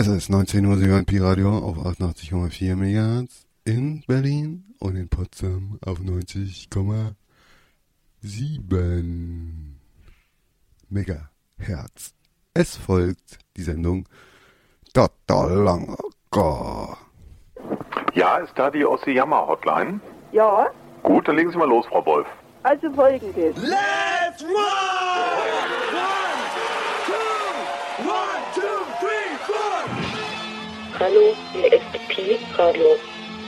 Es ist 19 Uhr, Sie hören Pi-Radio auf 88,4 MHz in Berlin und in Potsdam auf 90,7 Megahertz. Es folgt die Sendung Tatalanga. Ja, ist da die Ossi-Jammer-Hotline? Ja, Gut, dann legen Sie mal los, Frau Wolf. also folgendes. Let's rock! Hallo, hier ist Pi Radio.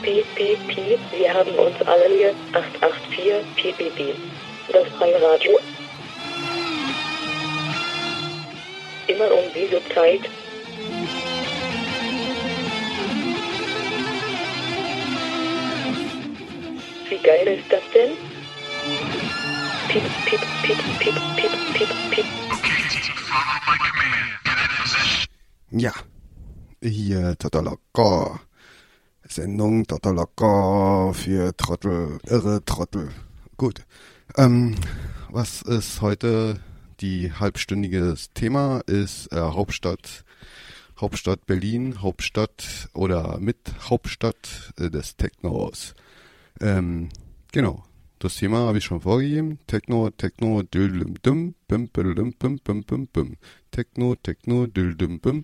Pi, Pi, Pi, wir haben uns alle hier 884 Pi, Pi, Pi. Das freie Radio. Immer um diese Zeit. Wie geil ist das denn? Piep, piep, piep, piep, piep, piep, piep. Ja, hier Tatalaka. Sendung Tatalaka für Trottel, irre Trottel. Gut. Ähm, was ist heute die halbstündige Thema? Ist äh, Hauptstadt, Hauptstadt Berlin, Hauptstadt oder mit Hauptstadt äh, des Technos. Ähm, genau. Das Thema habe ich schon vorgegeben. Techno, Techno, düm, düm, bim, bim, bim, bim, bim, bim. Techno, Techno, düm, bim,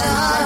time.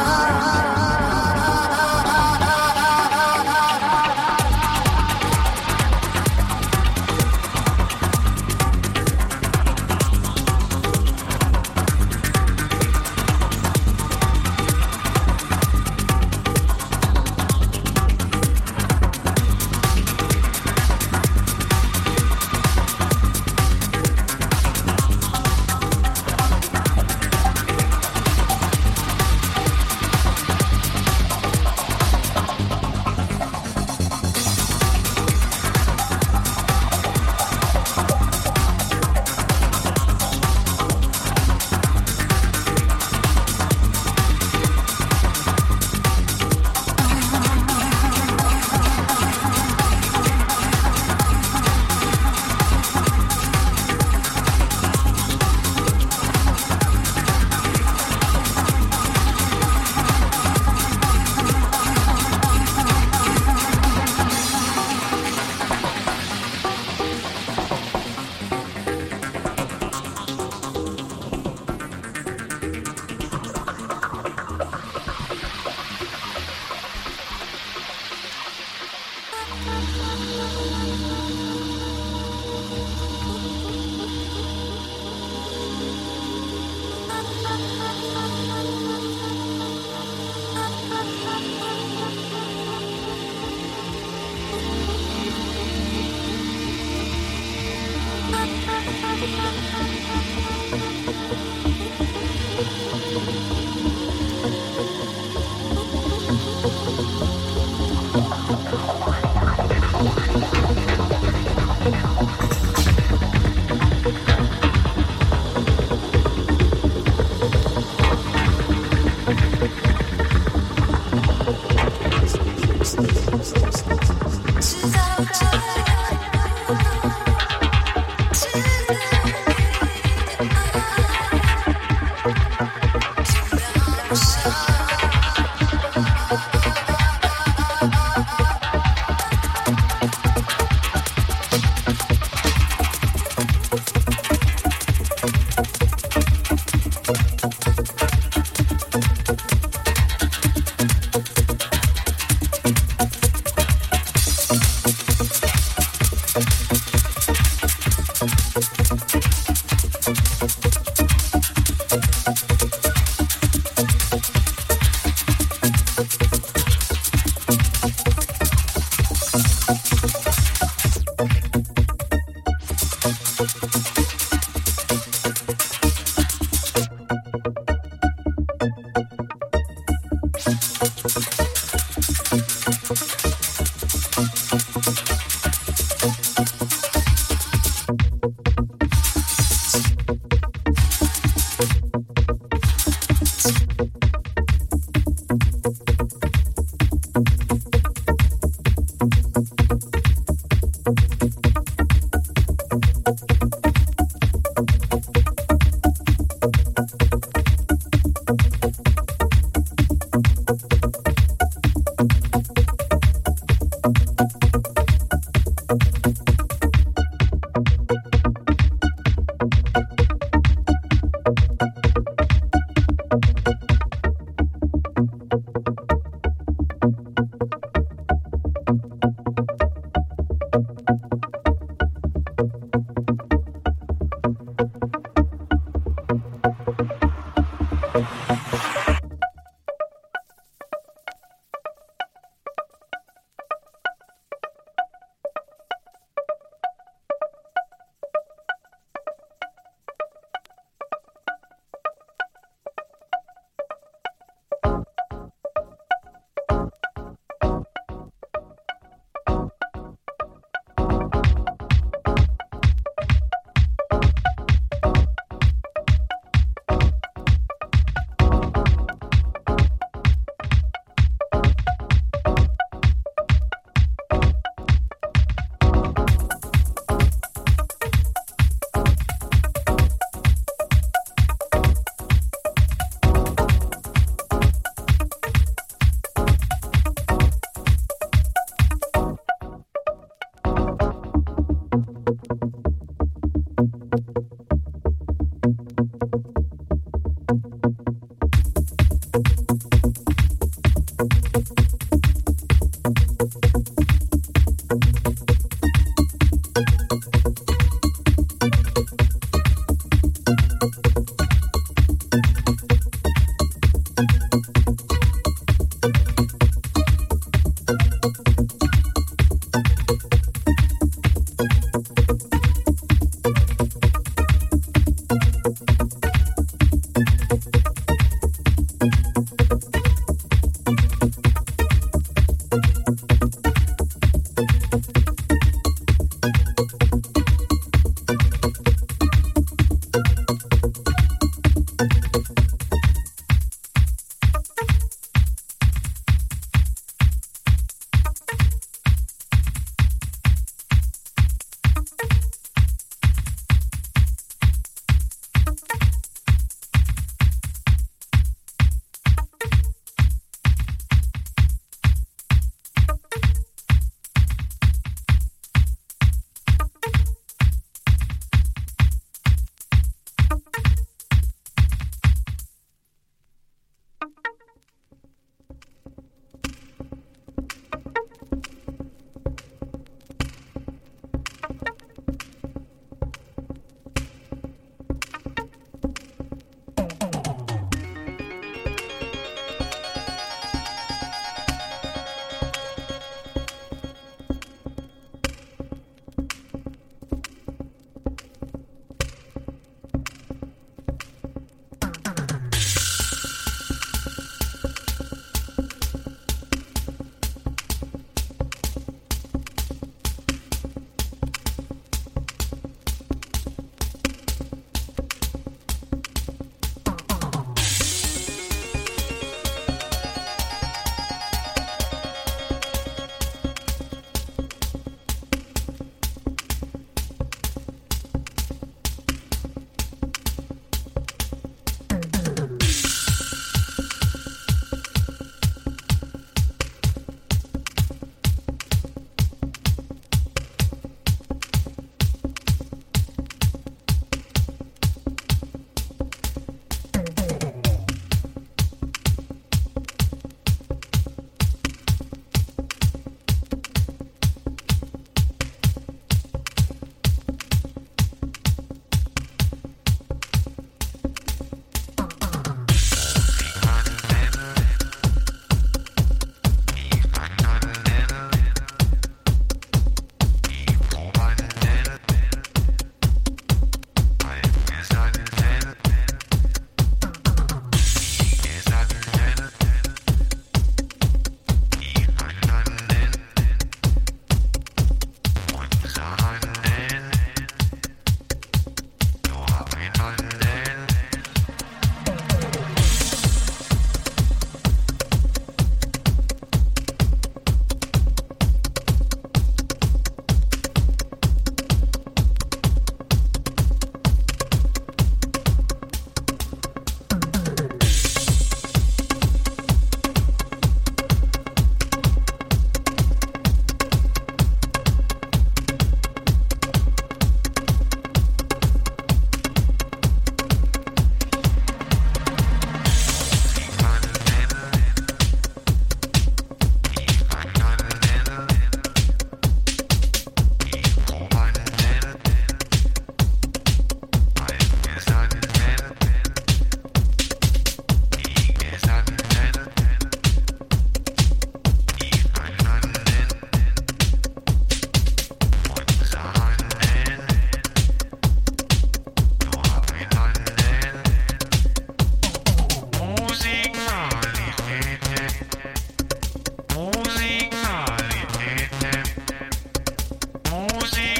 Música.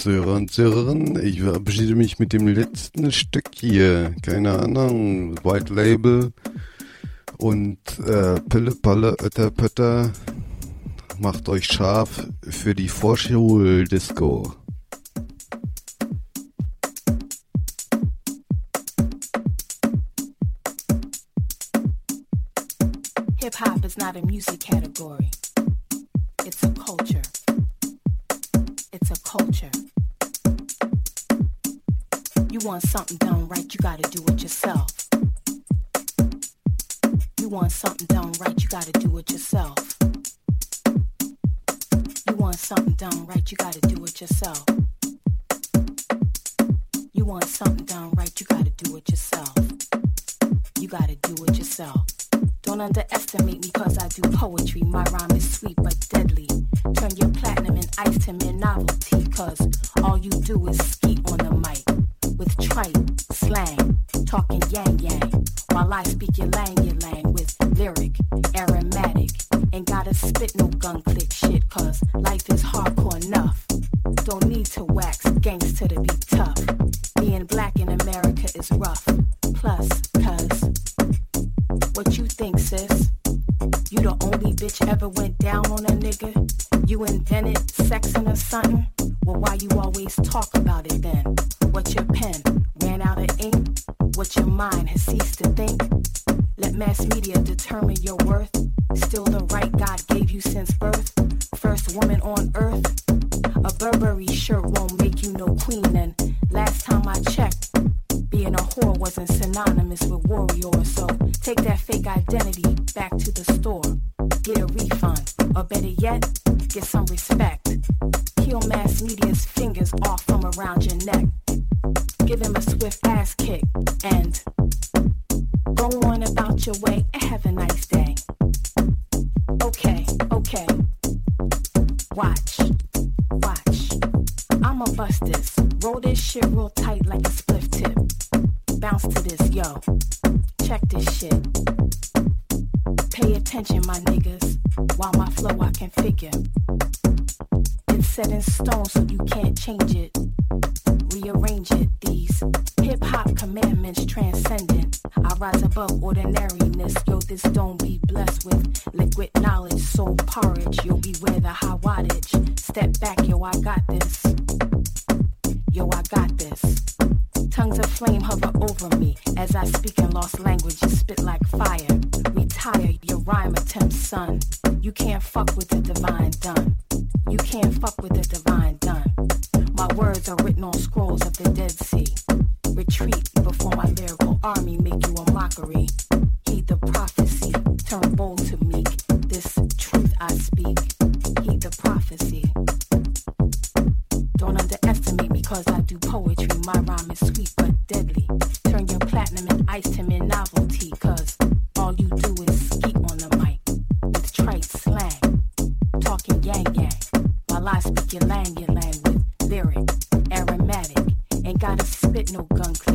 Zuhörer und Zuhörerinnen. Ich verabschiede mich mit dem letzten Stück hier. Keine Ahnung, White Label und äh, Pille Palle Ötter Pötter. Macht euch scharf für die Vorschul-Disco. Hip hop is not a music category. It's a culture. Want something done right, you gotta do it yourself. You want something done right, you gotta do it yourself. You want something done right, you gotta do it yourself. You want something done right, you gotta do it yourself. You gotta do it yourself. Don't underestimate me cause I do poetry. My rhyme is sweet but deadly. Turn your platinum and ice to mere novelty cause all you do is skeet on the mic. With trite, slang, talking yang yang. While I speak your lang your lang with lyric, aromatic. Ain't gotta spit no gun mass media determine your worth. Still the right God gave you since birth. First woman on earth. A Burberry shirt won't make you no queen. And last time I checked, being a whore wasn't synonymous with warrior. So take that fake identity back to the store. Get a refund. Or better yet, get some respect. Peel mass media's fingers off from around your neck. Give him a swift ass kick. And go on about your way and have a nice day. Okay, okay. Watch, watch. I'ma bust this. Roll this shit real tight like a spliff tip. Bounce to this, yo. Check this shit. Pay attention, my niggas. While my flow I can figure. It's set in stone, so you can't change it. Rearrange it. These hip hop commandments transcendent. I rise above ordinariness. Yo, this don't be blessed with liquid knowledge, soul porridge. You'll beware the high wattage. Step back, yo, I got this. Yo, I got this. Tongues of flame hover over me as I speak in lost languages, spit like fire. Retire your rhyme attempts, son. You can't fuck with the divine done. You can't fuck with the divine done. My words are written on scrolls of the Dead Sea retreat before my lyrical army make you a mockery. Heed the prophecy, turn bold to meek. This truth I speak, heed the prophecy. Don't underestimate me, cause I do poetry. My rhyme is sweet but deadly. Turn your platinum and ice to me novelty, cause all you do is skeet on the mic with trite slang, talking yang yang. While I speak your lang, your with lyrics. no gun club.